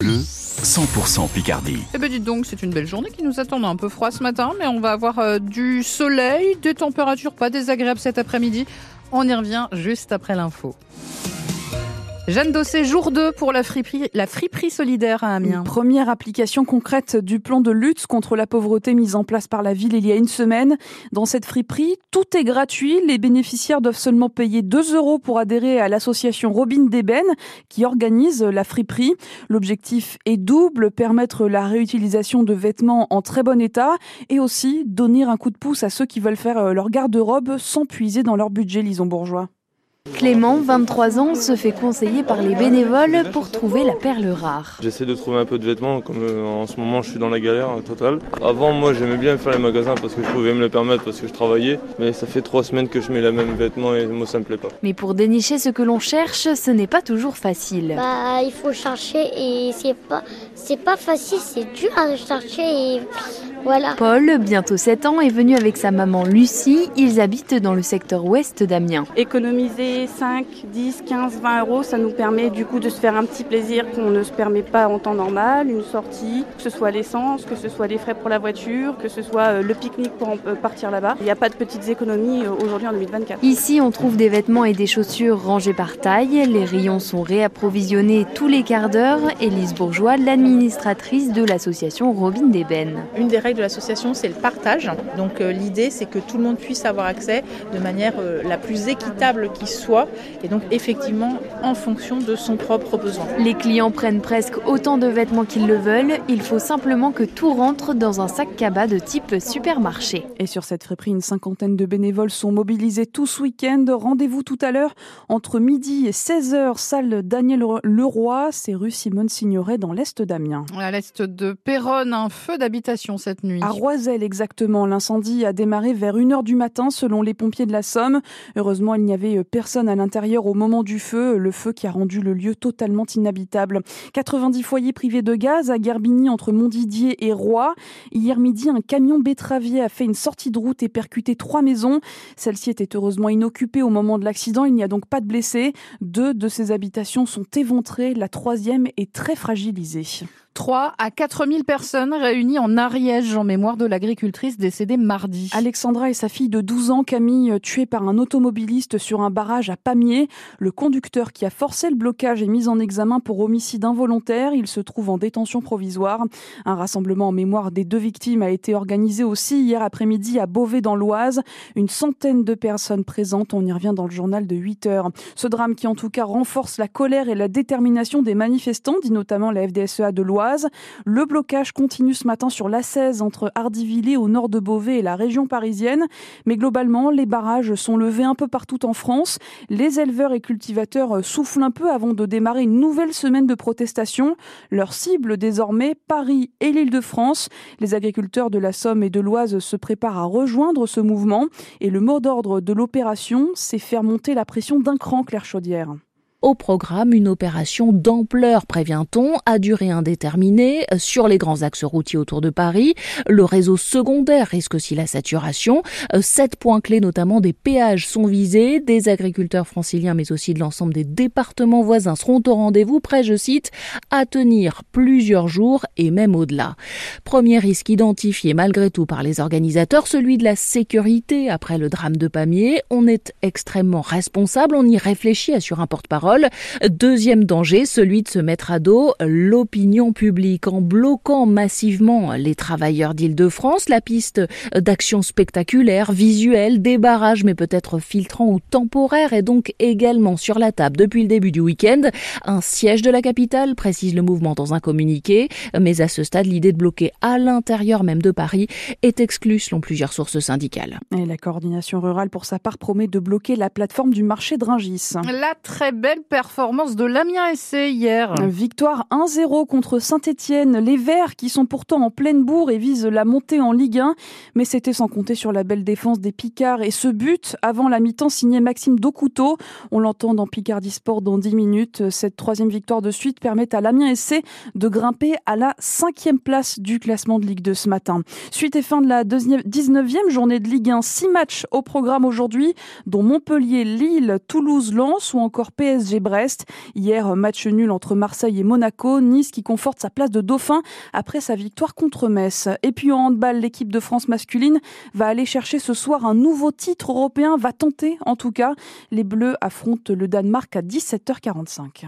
Bleu, 100% Picardie. Eh ben dites donc, c'est une belle journée qui nous attend. Un peu froid ce matin, mais on va avoir euh, du soleil, des températures pas désagréables cet après-midi. On y revient juste après l'info. Jeanne Dossé, jour 2 pour la friperie, la solidaire à Amiens. Première application concrète du plan de lutte contre la pauvreté mis en place par la ville il y a une semaine. Dans cette friperie, tout est gratuit. Les bénéficiaires doivent seulement payer 2 euros pour adhérer à l'association Robin d'Ébène qui organise la friperie. L'objectif est double, permettre la réutilisation de vêtements en très bon état et aussi donner un coup de pouce à ceux qui veulent faire euh, leur garde-robe sans puiser dans leur budget, Lison Bourgeois. Clément, 23 ans, se fait conseiller par les bénévoles pour trouver la perle rare. J'essaie de trouver un peu de vêtements, comme euh, en ce moment je suis dans la galère totale. Avant, moi j'aimais bien faire les magasins parce que je pouvais me le permettre parce que je travaillais, mais ça fait trois semaines que je mets les mêmes vêtements et moi ça me plaît pas. Mais pour dénicher ce que l'on cherche, ce n'est pas toujours facile. Bah, il faut chercher et c'est pas, c'est pas facile, c'est dur à chercher et voilà. Paul, bientôt 7 ans, est venu avec sa maman Lucie. Ils habitent dans le secteur ouest d'Amiens. Économiser 5, 10, 15, 20 euros, ça nous permet du coup de se faire un petit plaisir qu'on ne se permet pas en temps normal, une sortie, que ce soit l'essence, que ce soit les frais pour la voiture, que ce soit euh, le pique-nique pour euh, partir là-bas. Il n'y a pas de petites économies euh, aujourd'hui en 2024. Ici, on trouve des vêtements et des chaussures rangés par taille. Les rayons sont réapprovisionnés tous les quarts d'heure. Élise Bourgeois, l'administratrice de l'association Robin d'Ébène. Une des règles de l'association, c'est le partage. Donc l'idée, c'est que tout le monde puisse avoir accès de manière la plus équitable qui soit et donc effectivement en fonction de son propre besoin. Les clients prennent presque autant de vêtements qu'ils le veulent, il faut simplement que tout rentre dans un sac cabas de type supermarché. Et sur cette friperie, une cinquantaine de bénévoles sont mobilisés tout ce week-end. Rendez-vous tout à l'heure entre midi et 16h, salle Daniel Leroy, c'est rue Simone Signoret dans l'est d'Amiens. À l'est de Péronne, un feu d'habitation cette nuit. À Roiselle exactement, l'incendie a démarré vers 1h du matin selon les pompiers de la Somme. Heureusement, il n'y avait personne à l'intérieur au moment du feu, le feu qui a rendu le lieu totalement inhabitable. 90 foyers privés de gaz à Gerbigny entre Montdidier et Roy. Hier midi, un camion betteravier a fait une sortie de route et percuté trois maisons. Celle-ci était heureusement inoccupée au moment de l'accident. Il n'y a donc pas de blessés. Deux de ces habitations sont éventrées. La troisième est très fragilisée. 3 à 4 000 personnes réunies en Ariège en mémoire de l'agricultrice décédée mardi. Alexandra et sa fille de 12 ans, Camille, tuées par un automobiliste sur un barrage à Pamiers. Le conducteur qui a forcé le blocage est mis en examen pour homicide involontaire. Il se trouve en détention provisoire. Un rassemblement en mémoire des deux victimes a été organisé aussi hier après-midi à Beauvais dans l'Oise. Une centaine de personnes présentes. On y revient dans le journal de 8 heures. Ce drame qui en tout cas renforce la colère et la détermination des manifestants, dit notamment la FDSEA de l'Oise le blocage continue ce matin sur l'A16 entre Hardivillers au nord de Beauvais et la région parisienne. Mais globalement, les barrages sont levés un peu partout en France. Les éleveurs et cultivateurs soufflent un peu avant de démarrer une nouvelle semaine de protestation. Leur cible désormais, Paris et l'Île-de-France. Les agriculteurs de la Somme et de l'Oise se préparent à rejoindre ce mouvement. Et le mot d'ordre de l'opération, c'est faire monter la pression d'un cran, Claire Chaudière. Au programme, une opération d'ampleur, prévient-on, à durée indéterminée sur les grands axes routiers autour de Paris. Le réseau secondaire risque aussi la saturation. Sept points clés, notamment des péages, sont visés. Des agriculteurs franciliens, mais aussi de l'ensemble des départements voisins seront au rendez-vous, prêts, je cite, à tenir plusieurs jours et même au-delà. Premier risque identifié malgré tout par les organisateurs, celui de la sécurité après le drame de Pamiers. On est extrêmement responsable, on y réfléchit, assure un porte-parole Deuxième danger, celui de se mettre à dos l'opinion publique en bloquant massivement les travailleurs d'Île-de-France. La piste d'action spectaculaire, visuelle, des barrages, mais peut-être filtrant ou temporaire est donc également sur la table depuis le début du week-end. Un siège de la capitale, précise le mouvement dans un communiqué, mais à ce stade, l'idée de bloquer à l'intérieur même de Paris est exclue selon plusieurs sources syndicales. Et la coordination rurale, pour sa part, promet de bloquer la plateforme du marché de Rungis. La très belle performance de l'Amiens SC hier. Victoire 1-0 contre Saint-Etienne. Les Verts qui sont pourtant en pleine bourre et visent la montée en Ligue 1. Mais c'était sans compter sur la belle défense des Picards. Et ce but, avant la mi-temps, signé Maxime Docouteau. On l'entend dans Picardie Sport dans 10 minutes. Cette troisième victoire de suite permet à l'Amiens SC de grimper à la cinquième place du classement de Ligue 2 ce matin. Suite et fin de la 19e journée de Ligue 1. Six matchs au programme aujourd'hui, dont Montpellier, Lille, Toulouse, Lens ou encore PSG PSG Brest. Hier, match nul entre Marseille et Monaco. Nice qui conforte sa place de dauphin après sa victoire contre Metz. Et puis en handball, l'équipe de France masculine va aller chercher ce soir un nouveau titre européen, va tenter en tout cas. Les Bleus affrontent le Danemark à 17h45.